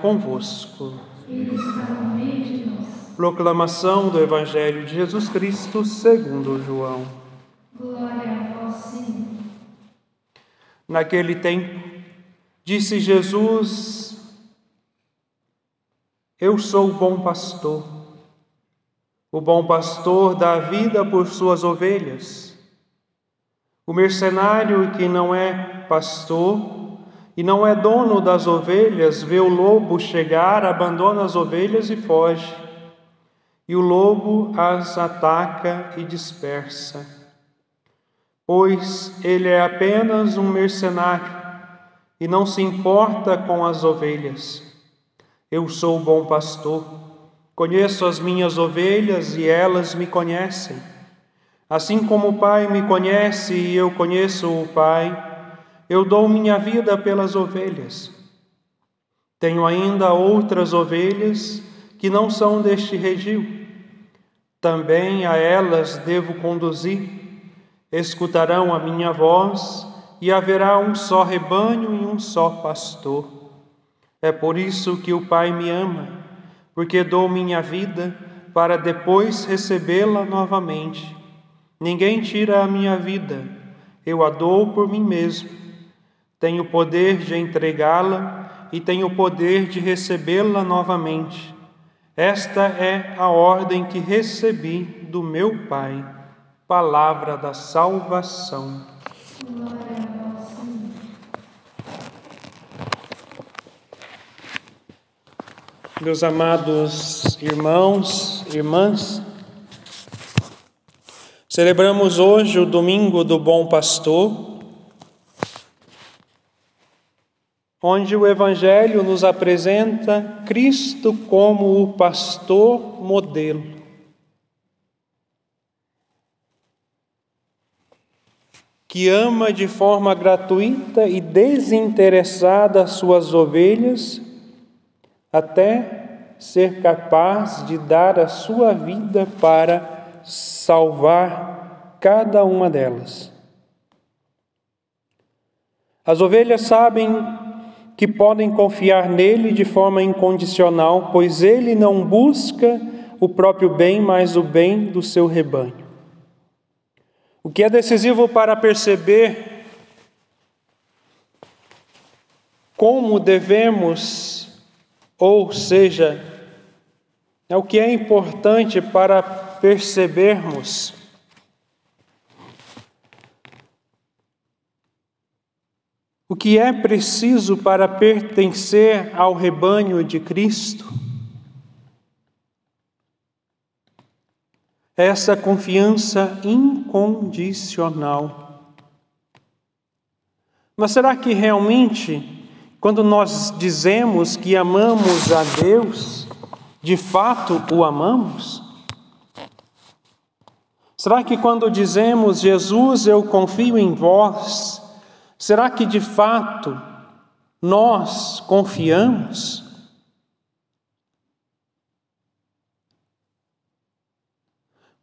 Convosco. Proclamação do Evangelho de Jesus Cristo segundo João. Glória a vós, Senhor. Naquele tempo, disse Jesus: Eu sou o bom pastor. O bom pastor dá vida por suas ovelhas. O mercenário que não é pastor e não é dono das ovelhas, vê o lobo chegar, abandona as ovelhas e foge. E o lobo as ataca e dispersa. Pois ele é apenas um mercenário e não se importa com as ovelhas. Eu sou o bom pastor, conheço as minhas ovelhas e elas me conhecem. Assim como o Pai me conhece e eu conheço o Pai, eu dou minha vida pelas ovelhas. Tenho ainda outras ovelhas que não são deste regil. Também a elas devo conduzir. Escutarão a minha voz e haverá um só rebanho e um só pastor. É por isso que o Pai me ama, porque dou minha vida para depois recebê-la novamente. Ninguém tira a minha vida, eu a dou por mim mesmo. Tenho o poder de entregá-la e tenho o poder de recebê-la novamente. Esta é a ordem que recebi do meu Pai. Palavra da salvação. Glória. Meus amados irmãos, irmãs, celebramos hoje o domingo do Bom Pastor onde o Evangelho nos apresenta Cristo como o pastor modelo. Que ama de forma gratuita e desinteressada as suas ovelhas, até ser capaz de dar a sua vida para salvar cada uma delas. As ovelhas sabem que podem confiar nele de forma incondicional, pois ele não busca o próprio bem, mas o bem do seu rebanho. O que é decisivo para perceber como devemos, ou seja, é o que é importante para percebermos O que é preciso para pertencer ao rebanho de Cristo? Essa confiança incondicional. Mas será que realmente, quando nós dizemos que amamos a Deus, de fato o amamos? Será que quando dizemos, Jesus, eu confio em vós, Será que de fato nós confiamos?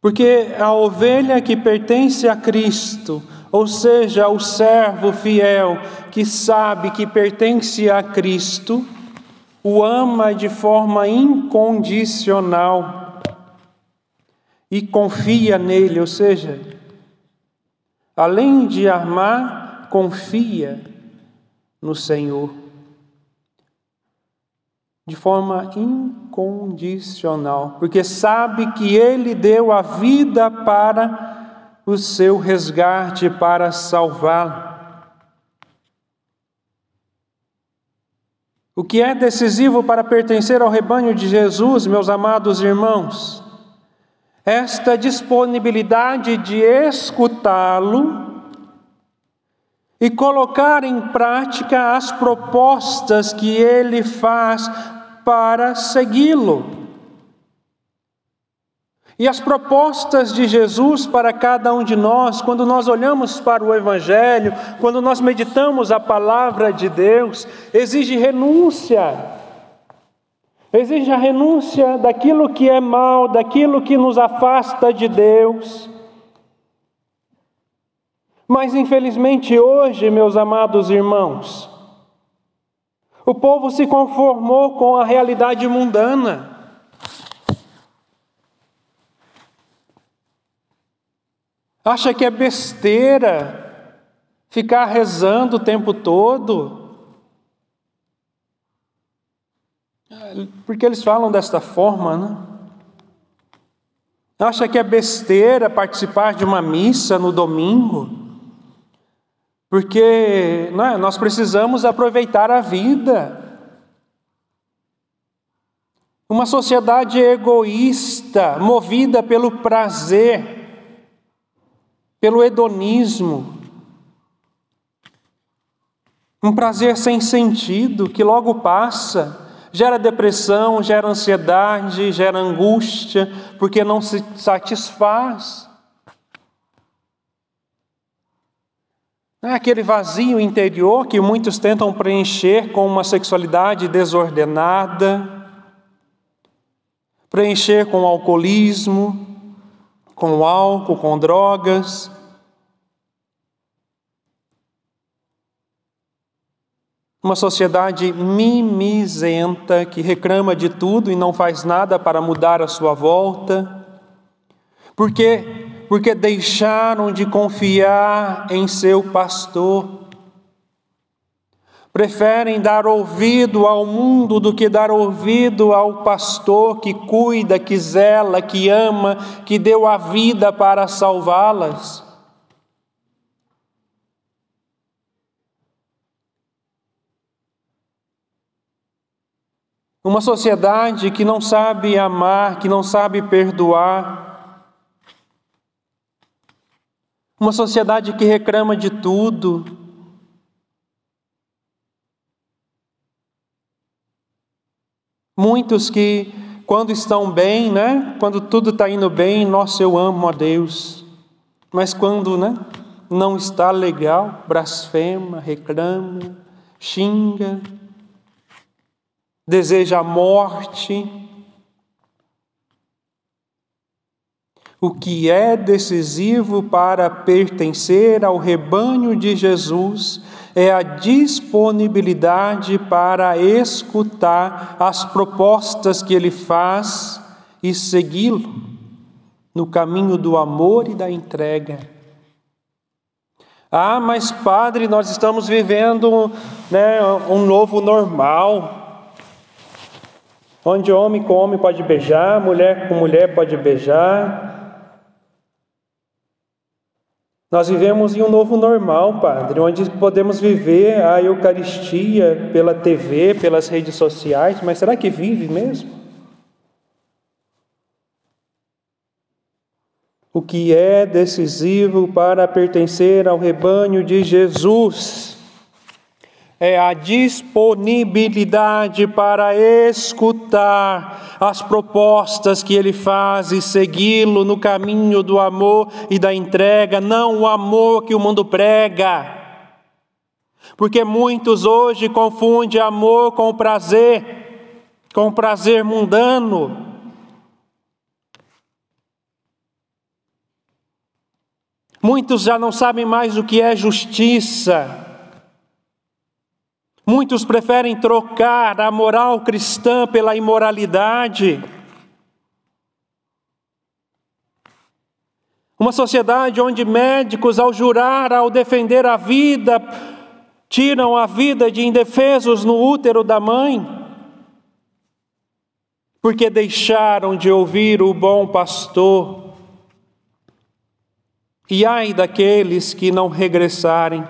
Porque a ovelha que pertence a Cristo, ou seja, o servo fiel que sabe que pertence a Cristo, o ama de forma incondicional e confia nele, ou seja, além de amar, confia no Senhor de forma incondicional, porque sabe que Ele deu a vida para o seu resgate, para salvá-lo. O que é decisivo para pertencer ao rebanho de Jesus, meus amados irmãos? Esta disponibilidade de escutá-lo e colocar em prática as propostas que ele faz para segui-lo. E as propostas de Jesus para cada um de nós, quando nós olhamos para o Evangelho, quando nós meditamos a palavra de Deus, exige renúncia. Exige a renúncia daquilo que é mal, daquilo que nos afasta de Deus. Mas infelizmente hoje, meus amados irmãos, O povo se conformou com a realidade mundana. Acha que é besteira ficar rezando o tempo todo? Porque eles falam desta forma, né? Acha que é besteira participar de uma missa no domingo? Porque né, nós precisamos aproveitar a vida. Uma sociedade egoísta, movida pelo prazer, pelo hedonismo. Um prazer sem sentido que logo passa, gera depressão, gera ansiedade, gera angústia, porque não se satisfaz. Aquele vazio interior que muitos tentam preencher com uma sexualidade desordenada, preencher com alcoolismo, com álcool, com drogas, Uma sociedade mimizenta que reclama de tudo e não faz nada para mudar a sua volta. Por quê? Porque deixaram de confiar em seu pastor. Preferem dar ouvido ao mundo do que dar ouvido ao pastor que cuida, que zela, que ama, que deu a vida para salvá-las. Uma sociedade que não sabe amar, que não sabe perdoar. Uma sociedade que reclama de tudo. Muitos que, quando estão bem, né? Quando tudo está indo bem, nossa, eu amo a Deus. Mas quando, né? Não está legal, blasfema, reclama, xinga, deseja a morte. O que é decisivo para pertencer ao rebanho de Jesus é a disponibilidade para escutar as propostas que ele faz e segui-lo no caminho do amor e da entrega. Ah, mas padre, nós estamos vivendo né, um novo normal onde homem com homem pode beijar, mulher com mulher pode beijar. Nós vivemos em um novo normal, Padre, onde podemos viver a Eucaristia pela TV, pelas redes sociais, mas será que vive mesmo? O que é decisivo para pertencer ao rebanho de Jesus? É a disponibilidade para escutar as propostas que ele faz e segui-lo no caminho do amor e da entrega, não o amor que o mundo prega. Porque muitos hoje confundem amor com prazer, com prazer mundano. Muitos já não sabem mais o que é justiça. Muitos preferem trocar a moral cristã pela imoralidade. Uma sociedade onde médicos, ao jurar, ao defender a vida, tiram a vida de indefesos no útero da mãe, porque deixaram de ouvir o bom pastor. E ai daqueles que não regressarem.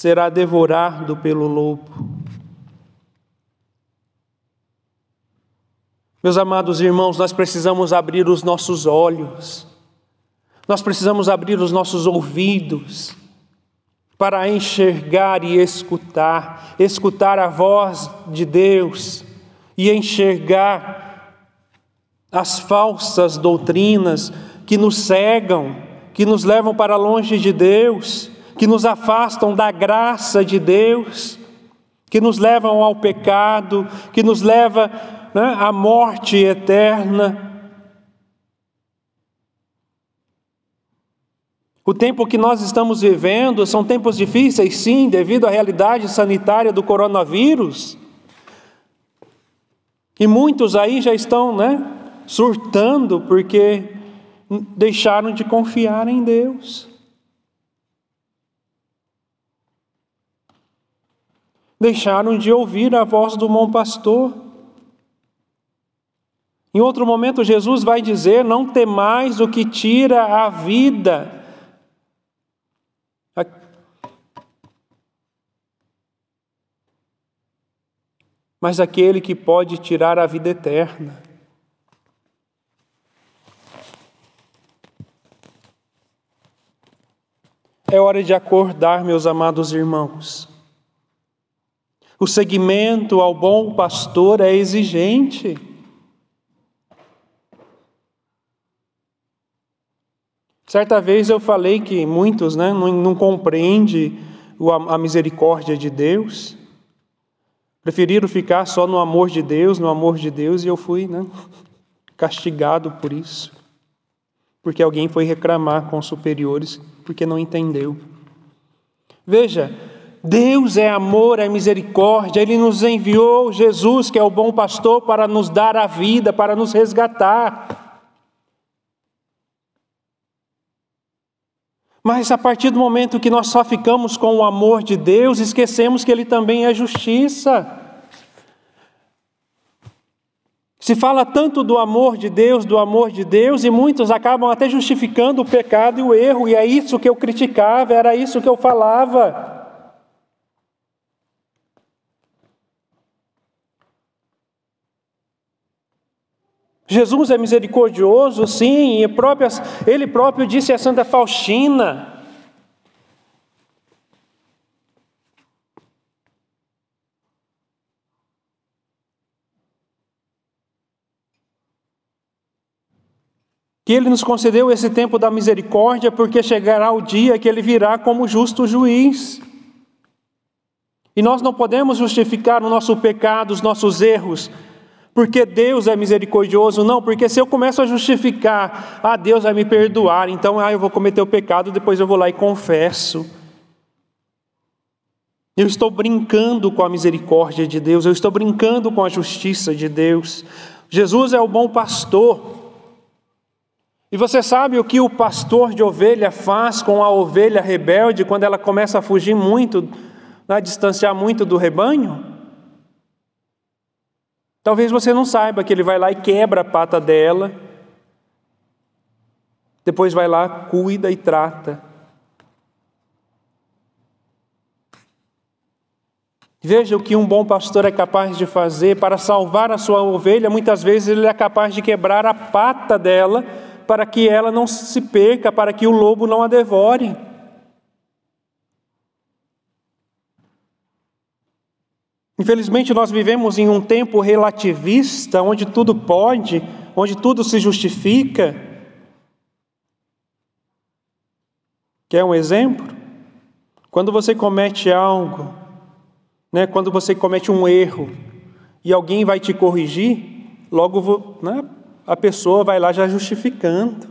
Será devorado pelo lobo. Meus amados irmãos, nós precisamos abrir os nossos olhos, nós precisamos abrir os nossos ouvidos para enxergar e escutar, escutar a voz de Deus e enxergar as falsas doutrinas que nos cegam, que nos levam para longe de Deus que nos afastam da graça de Deus, que nos levam ao pecado, que nos leva né, à morte eterna. O tempo que nós estamos vivendo são tempos difíceis, sim, devido à realidade sanitária do coronavírus. E muitos aí já estão, né, surtando porque deixaram de confiar em Deus. Deixaram de ouvir a voz do bom pastor. Em outro momento, Jesus vai dizer: Não temais o que tira a vida. Mas aquele que pode tirar a vida eterna. É hora de acordar, meus amados irmãos. O seguimento ao bom pastor é exigente. Certa vez eu falei que muitos né, não, não compreendem a misericórdia de Deus, preferiram ficar só no amor de Deus, no amor de Deus, e eu fui né, castigado por isso, porque alguém foi reclamar com os superiores porque não entendeu. Veja, Deus é amor, é misericórdia, Ele nos enviou Jesus, que é o bom pastor, para nos dar a vida, para nos resgatar. Mas a partir do momento que nós só ficamos com o amor de Deus, esquecemos que Ele também é justiça. Se fala tanto do amor de Deus, do amor de Deus, e muitos acabam até justificando o pecado e o erro, e é isso que eu criticava, era isso que eu falava. Jesus é misericordioso, sim, ele próprio disse a Santa Faustina. Que ele nos concedeu esse tempo da misericórdia, porque chegará o dia que ele virá como justo juiz. E nós não podemos justificar o nosso pecado, os nossos erros, porque Deus é misericordioso, não, porque se eu começo a justificar, ah, Deus vai me perdoar, então ah, eu vou cometer o pecado, depois eu vou lá e confesso. Eu estou brincando com a misericórdia de Deus, eu estou brincando com a justiça de Deus. Jesus é o bom pastor. E você sabe o que o pastor de ovelha faz com a ovelha rebelde quando ela começa a fugir muito, a distanciar muito do rebanho? Talvez você não saiba que ele vai lá e quebra a pata dela, depois vai lá, cuida e trata. Veja o que um bom pastor é capaz de fazer para salvar a sua ovelha. Muitas vezes ele é capaz de quebrar a pata dela para que ela não se perca, para que o lobo não a devore. Infelizmente, nós vivemos em um tempo relativista, onde tudo pode, onde tudo se justifica. Quer um exemplo? Quando você comete algo, né, quando você comete um erro e alguém vai te corrigir, logo né, a pessoa vai lá já justificando.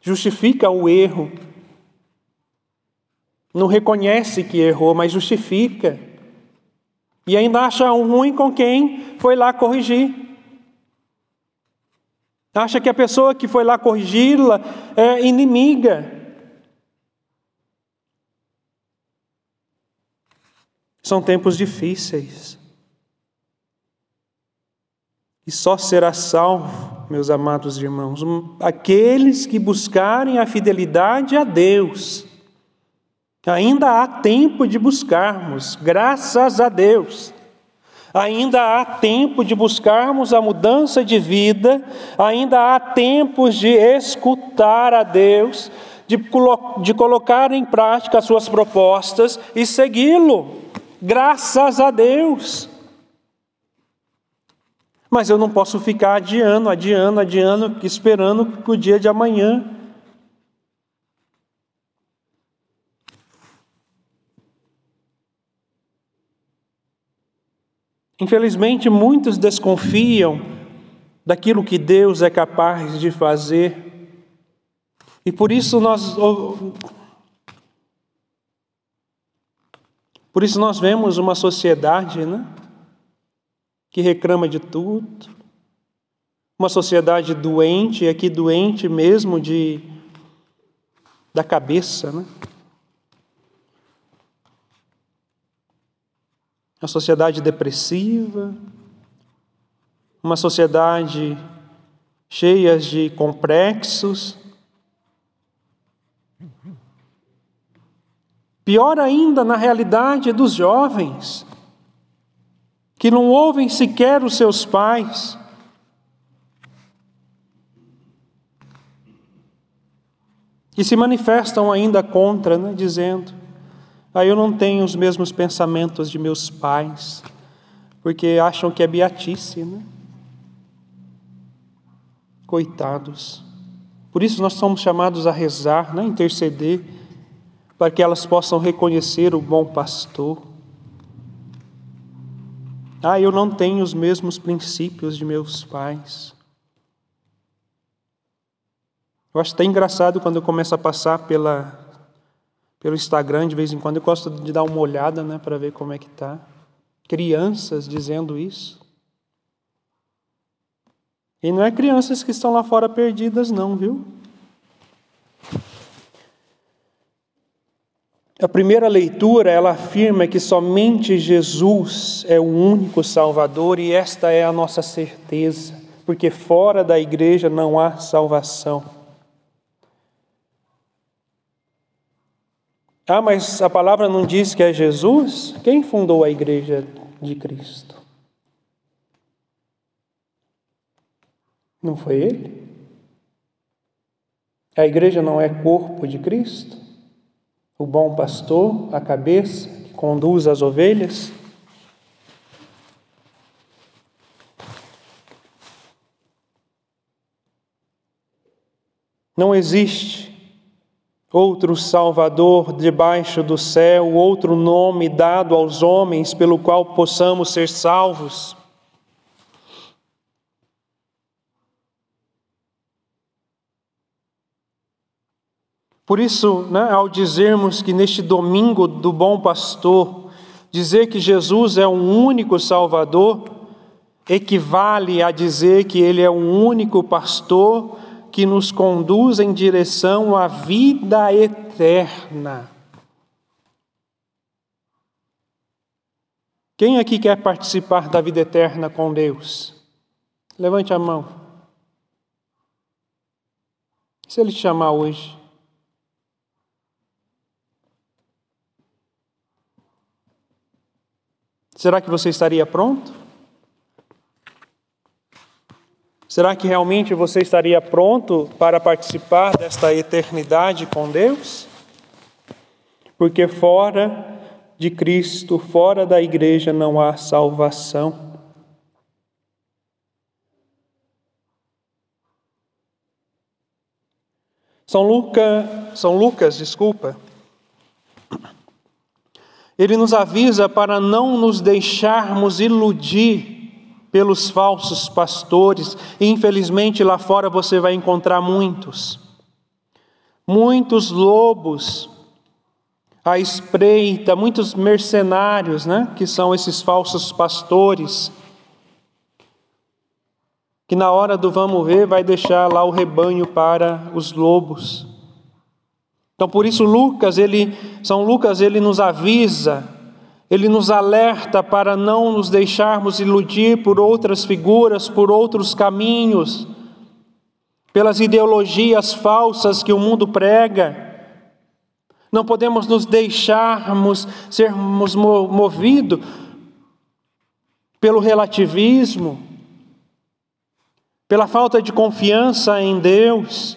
Justifica o erro. Não reconhece que errou, mas justifica. E ainda acha um ruim com quem foi lá corrigir. Acha que a pessoa que foi lá corrigi-la é inimiga. São tempos difíceis. E só será salvo, meus amados irmãos, aqueles que buscarem a fidelidade a Deus Ainda há tempo de buscarmos, graças a Deus. Ainda há tempo de buscarmos a mudança de vida, ainda há tempos de escutar a Deus, de, colo de colocar em prática as suas propostas e segui-lo, graças a Deus. Mas eu não posso ficar adiando, adiando, adiando, esperando o dia de amanhã. Infelizmente, muitos desconfiam daquilo que Deus é capaz de fazer E por isso nós por isso nós vemos uma sociedade, né, que reclama de tudo, uma sociedade doente, aqui doente mesmo de da cabeça, né? Uma sociedade depressiva, uma sociedade cheia de complexos. Pior ainda na realidade dos jovens, que não ouvem sequer os seus pais, que se manifestam ainda contra, né, dizendo: ah, eu não tenho os mesmos pensamentos de meus pais, porque acham que é beatice, né? Coitados. Por isso nós somos chamados a rezar, né, interceder, para que elas possam reconhecer o bom pastor. Ah, eu não tenho os mesmos princípios de meus pais. Eu acho até engraçado quando eu começo a passar pela, pelo Instagram de vez em quando, eu gosto de dar uma olhada né, para ver como é que está. Crianças dizendo isso. E não é crianças que estão lá fora perdidas, não, viu? A primeira leitura, ela afirma que somente Jesus é o único Salvador e esta é a nossa certeza, porque fora da igreja não há salvação. Ah, mas a palavra não diz que é Jesus? Quem fundou a igreja de Cristo? Não foi ele? A igreja não é corpo de Cristo? O bom pastor, a cabeça que conduz as ovelhas? Não existe outro Salvador debaixo do céu, outro nome dado aos homens pelo qual possamos ser salvos. Por isso, né, ao dizermos que neste domingo do bom pastor, dizer que Jesus é o único Salvador, equivale a dizer que Ele é o único pastor que nos conduz em direção à vida eterna. Quem aqui quer participar da vida eterna com Deus? Levante a mão. Se Ele te chamar hoje. Será que você estaria pronto? Será que realmente você estaria pronto para participar desta eternidade com Deus? Porque fora de Cristo, fora da igreja, não há salvação. São Lucas, São Lucas, desculpa. Ele nos avisa para não nos deixarmos iludir pelos falsos pastores, e infelizmente lá fora você vai encontrar muitos. Muitos lobos à espreita, muitos mercenários, né, que são esses falsos pastores, que na hora do vamos ver vai deixar lá o rebanho para os lobos. Então por isso Lucas, ele São Lucas ele nos avisa ele nos alerta para não nos deixarmos iludir por outras figuras, por outros caminhos, pelas ideologias falsas que o mundo prega. Não podemos nos deixarmos sermos movidos pelo relativismo, pela falta de confiança em Deus.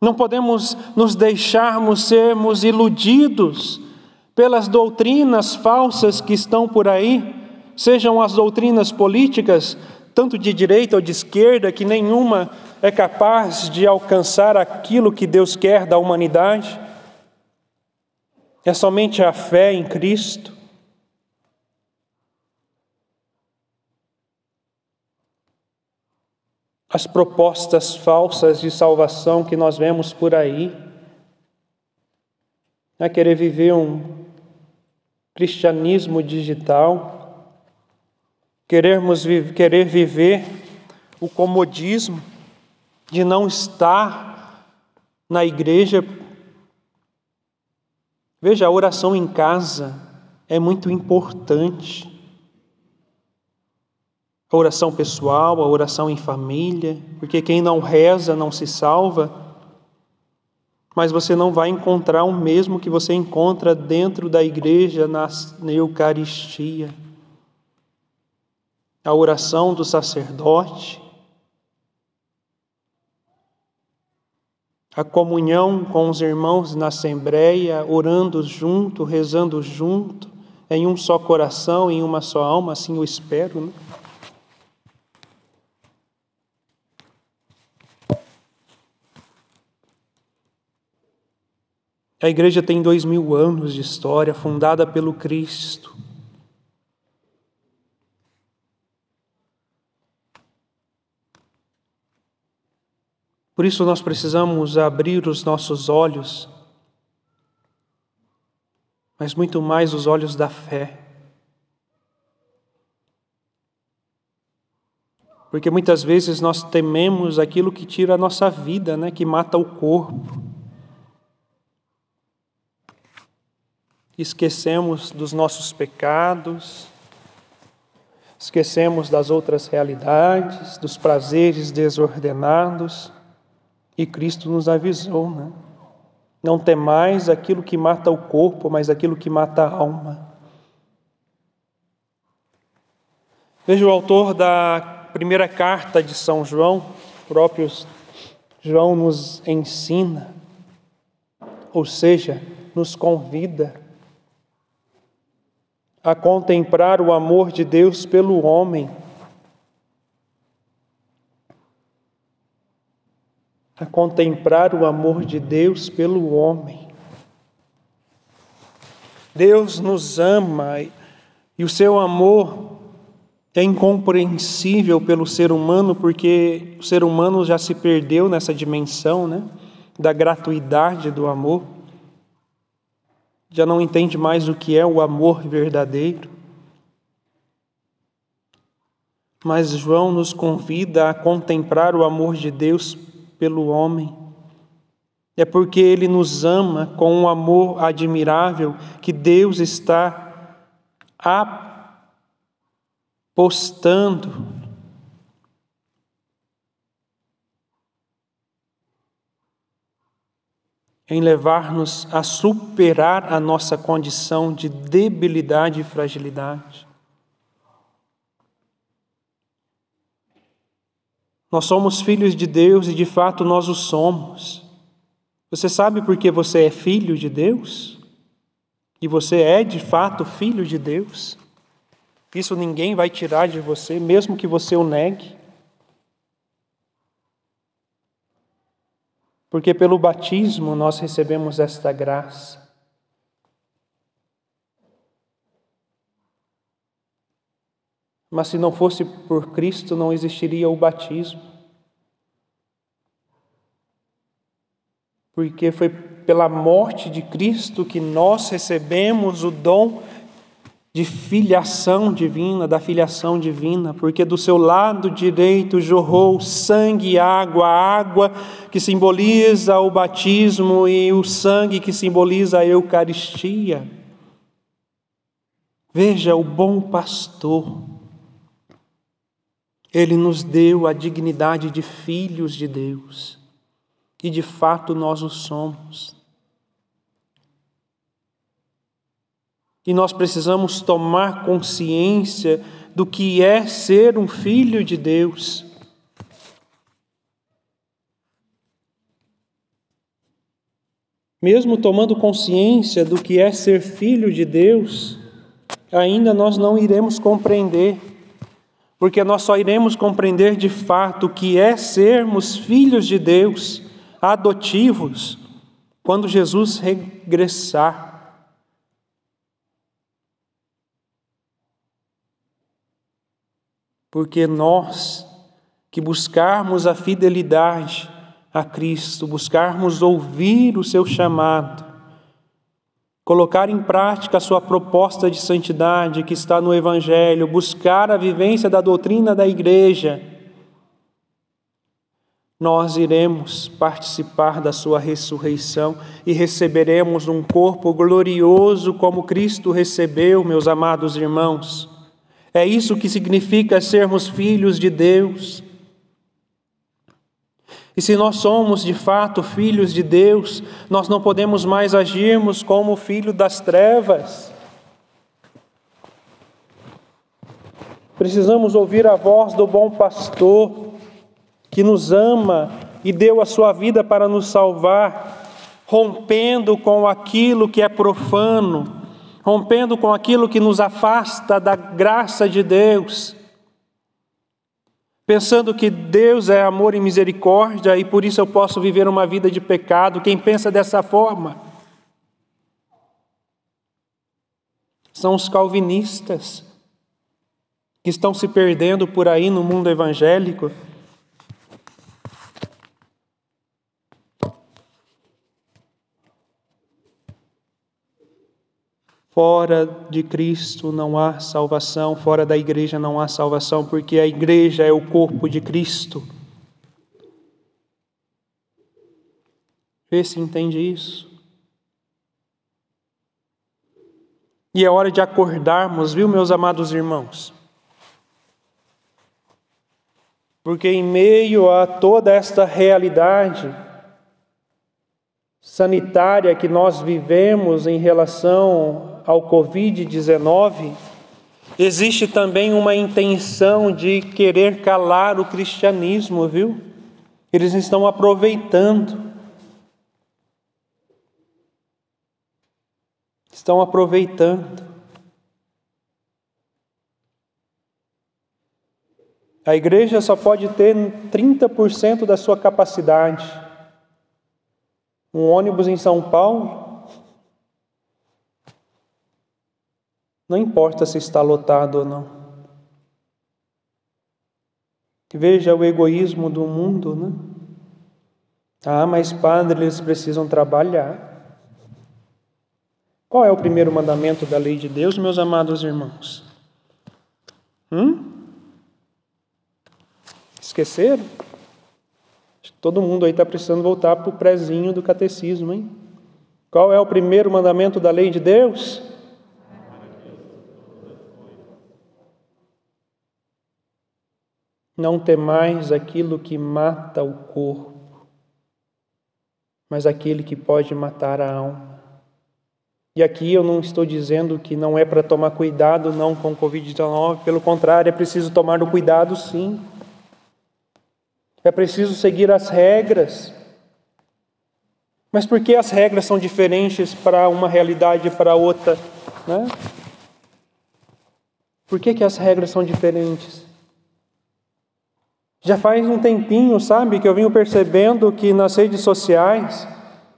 Não podemos nos deixarmos sermos iludidos pelas doutrinas falsas que estão por aí, sejam as doutrinas políticas, tanto de direita ou de esquerda, que nenhuma é capaz de alcançar aquilo que Deus quer da humanidade. É somente a fé em Cristo. as propostas falsas de salvação que nós vemos por aí, a querer viver um cristianismo digital, querermos querer viver o comodismo de não estar na igreja. Veja, a oração em casa é muito importante. A oração pessoal, a oração em família, porque quem não reza não se salva mas você não vai encontrar o mesmo que você encontra dentro da igreja na, Eucaristia. A oração do sacerdote, a comunhão com os irmãos na assembleia, orando junto, rezando junto, em um só coração, em uma só alma, assim eu espero. Né? A igreja tem dois mil anos de história, fundada pelo Cristo. Por isso nós precisamos abrir os nossos olhos, mas muito mais os olhos da fé. Porque muitas vezes nós tememos aquilo que tira a nossa vida, né, que mata o corpo. Esquecemos dos nossos pecados, esquecemos das outras realidades, dos prazeres desordenados, e Cristo nos avisou, né? Não temais aquilo que mata o corpo, mas aquilo que mata a alma. Veja o autor da primeira carta de São João, próprio João nos ensina, ou seja, nos convida a contemplar o amor de Deus pelo homem, a contemplar o amor de Deus pelo homem. Deus nos ama e o seu amor é incompreensível pelo ser humano, porque o ser humano já se perdeu nessa dimensão né, da gratuidade do amor já não entende mais o que é o amor verdadeiro. Mas João nos convida a contemplar o amor de Deus pelo homem. É porque ele nos ama com um amor admirável que Deus está apostando em levar-nos a superar a nossa condição de debilidade e fragilidade. Nós somos filhos de Deus e de fato nós o somos. Você sabe por que você é filho de Deus? E você é de fato filho de Deus? Isso ninguém vai tirar de você, mesmo que você o negue. Porque pelo batismo nós recebemos esta graça. Mas se não fosse por Cristo, não existiria o batismo. Porque foi pela morte de Cristo que nós recebemos o dom de filiação divina, da filiação divina, porque do seu lado direito jorrou sangue e água, água que simboliza o batismo e o sangue que simboliza a Eucaristia. Veja, o bom pastor, ele nos deu a dignidade de filhos de Deus, e de fato nós o somos. E nós precisamos tomar consciência do que é ser um filho de Deus. Mesmo tomando consciência do que é ser filho de Deus, ainda nós não iremos compreender, porque nós só iremos compreender de fato o que é sermos filhos de Deus, adotivos, quando Jesus regressar. Porque nós que buscarmos a fidelidade a Cristo, buscarmos ouvir o seu chamado, colocar em prática a sua proposta de santidade que está no Evangelho, buscar a vivência da doutrina da igreja, nós iremos participar da sua ressurreição e receberemos um corpo glorioso como Cristo recebeu, meus amados irmãos. É isso que significa sermos filhos de Deus. E se nós somos de fato filhos de Deus, nós não podemos mais agirmos como filho das trevas. Precisamos ouvir a voz do bom pastor, que nos ama e deu a sua vida para nos salvar, rompendo com aquilo que é profano, rompendo com aquilo que nos afasta da graça de Deus pensando que Deus é amor e misericórdia e por isso eu posso viver uma vida de pecado. Quem pensa dessa forma são os calvinistas que estão se perdendo por aí no mundo evangélico. Fora de Cristo não há salvação, fora da igreja não há salvação, porque a igreja é o corpo de Cristo. Vê se entende isso. E é hora de acordarmos, viu, meus amados irmãos? Porque em meio a toda esta realidade, sanitária que nós vivemos em relação ao Covid-19, existe também uma intenção de querer calar o cristianismo, viu? Eles estão aproveitando. Estão aproveitando. A igreja só pode ter 30% da sua capacidade. Um ônibus em São Paulo, não importa se está lotado ou não. Veja o egoísmo do mundo, né? Ah, mas padre, eles precisam trabalhar. Qual é o primeiro mandamento da lei de Deus, meus amados irmãos? Hum? Esqueceram? Todo mundo aí está precisando voltar para o prezinho do catecismo, hein? Qual é o primeiro mandamento da lei de Deus? Não temais aquilo que mata o corpo, mas aquele que pode matar a alma. E aqui eu não estou dizendo que não é para tomar cuidado não com o Covid-19, pelo contrário, é preciso tomar o cuidado sim. É preciso seguir as regras. Mas por que as regras são diferentes para uma realidade e para outra? Né? Por que, que as regras são diferentes? Já faz um tempinho, sabe, que eu venho percebendo que nas redes sociais,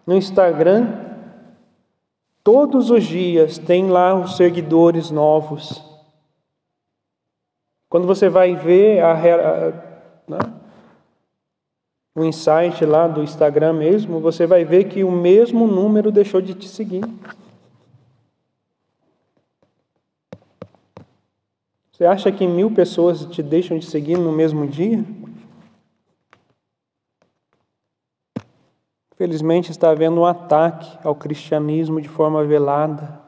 no Instagram, todos os dias tem lá os seguidores novos. Quando você vai ver a, a né? o insight lá do Instagram mesmo, você vai ver que o mesmo número deixou de te seguir. Você acha que mil pessoas te deixam de seguir no mesmo dia? Felizmente está havendo um ataque ao cristianismo de forma velada.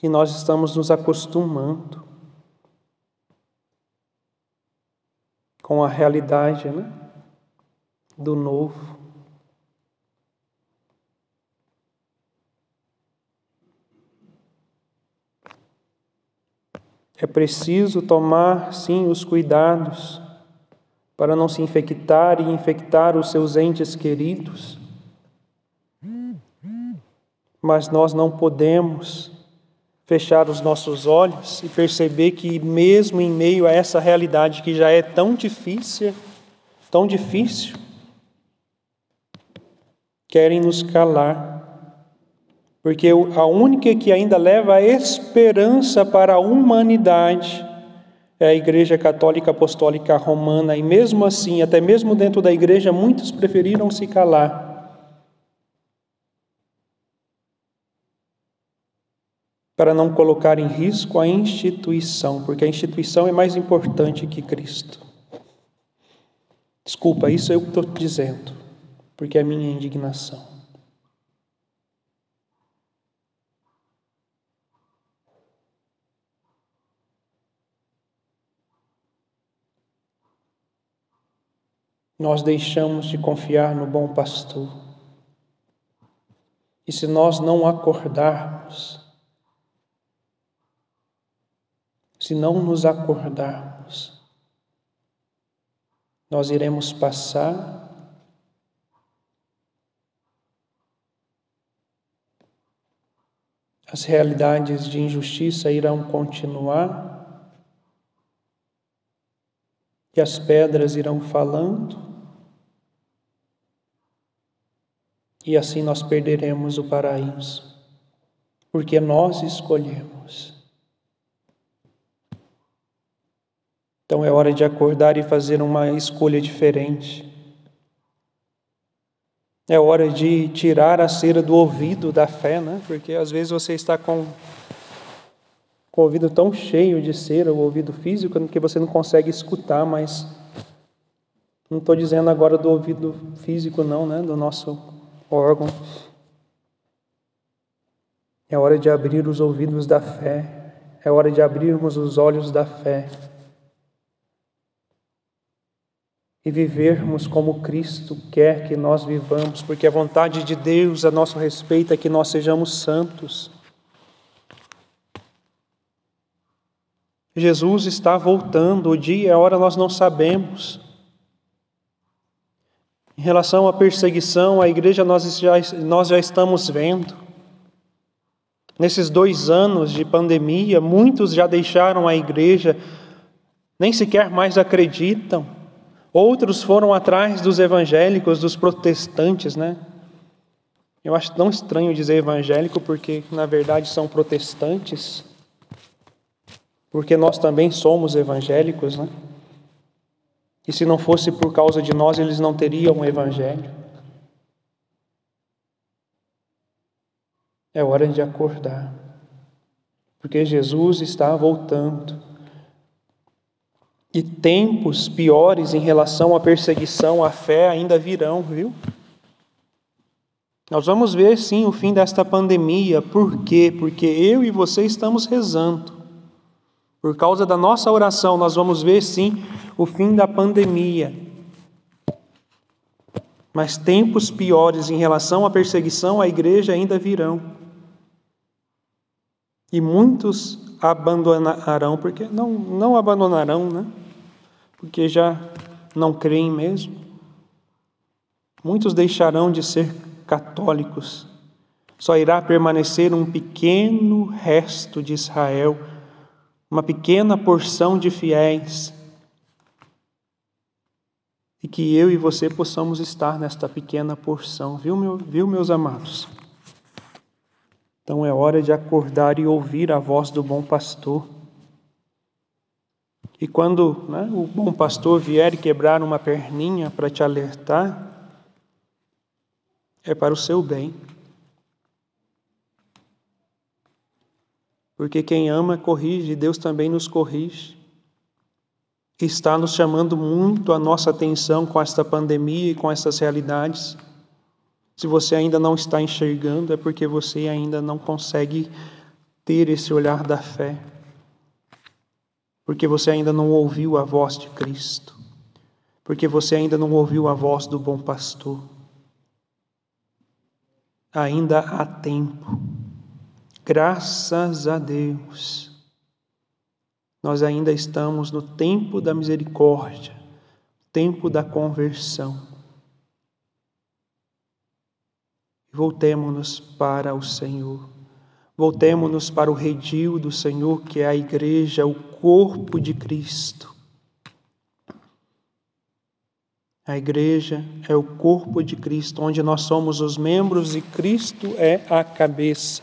E nós estamos nos acostumando. com a realidade né, do novo. É preciso tomar, sim, os cuidados para não se infectar e infectar os seus entes queridos. Mas nós não podemos fechar os nossos olhos e perceber que, mesmo em meio a essa realidade que já é tão difícil, tão difícil, querem nos calar. Porque a única que ainda leva a esperança para a humanidade é a Igreja Católica Apostólica Romana, e mesmo assim, até mesmo dentro da igreja, muitos preferiram se calar. Para não colocar em risco a instituição, porque a instituição é mais importante que Cristo. Desculpa, isso eu estou dizendo, porque é minha indignação. Nós deixamos de confiar no bom pastor. E se nós não acordarmos, se não nos acordarmos, nós iremos passar as realidades de injustiça irão continuar e as pedras irão falando E assim nós perderemos o paraíso, porque nós escolhemos. Então é hora de acordar e fazer uma escolha diferente. É hora de tirar a cera do ouvido da fé, né? Porque às vezes você está com, com o ouvido tão cheio de cera, o ouvido físico, que você não consegue escutar, mas não estou dizendo agora do ouvido físico, não, né? Do nosso órgão. É hora de abrir os ouvidos da fé, é hora de abrirmos os olhos da fé e vivermos como Cristo quer que nós vivamos, porque a vontade de Deus a nosso respeito é que nós sejamos santos. Jesus está voltando, o dia e a hora nós não sabemos. Em relação à perseguição, a igreja nós já, nós já estamos vendo. Nesses dois anos de pandemia, muitos já deixaram a igreja, nem sequer mais acreditam. Outros foram atrás dos evangélicos, dos protestantes, né? Eu acho tão estranho dizer evangélico, porque na verdade são protestantes, porque nós também somos evangélicos, né? E se não fosse por causa de nós, eles não teriam o Evangelho. É hora de acordar, porque Jesus está voltando. E tempos piores em relação à perseguição à fé ainda virão, viu? Nós vamos ver sim o fim desta pandemia. Por quê? Porque eu e você estamos rezando. Por causa da nossa oração, nós vamos ver sim o fim da pandemia. Mas tempos piores em relação à perseguição à igreja ainda virão. E muitos abandonarão, porque não, não abandonarão, né? Porque já não creem mesmo. Muitos deixarão de ser católicos. Só irá permanecer um pequeno resto de Israel, uma pequena porção de fiéis e que eu e você possamos estar nesta pequena porção, viu, meu, viu, meus amados? Então é hora de acordar e ouvir a voz do bom pastor. E quando né, o bom pastor vier quebrar uma perninha para te alertar, é para o seu bem. Porque quem ama corrige, Deus também nos corrige está nos chamando muito a nossa atenção com esta pandemia e com essas realidades. Se você ainda não está enxergando, é porque você ainda não consegue ter esse olhar da fé, porque você ainda não ouviu a voz de Cristo, porque você ainda não ouviu a voz do bom pastor. Ainda há tempo, graças a Deus nós ainda estamos no tempo da misericórdia, tempo da conversão. Voltemos-nos para o Senhor. Voltemos-nos para o redil do Senhor, que é a igreja, o corpo de Cristo. A igreja é o corpo de Cristo, onde nós somos os membros e Cristo é a cabeça.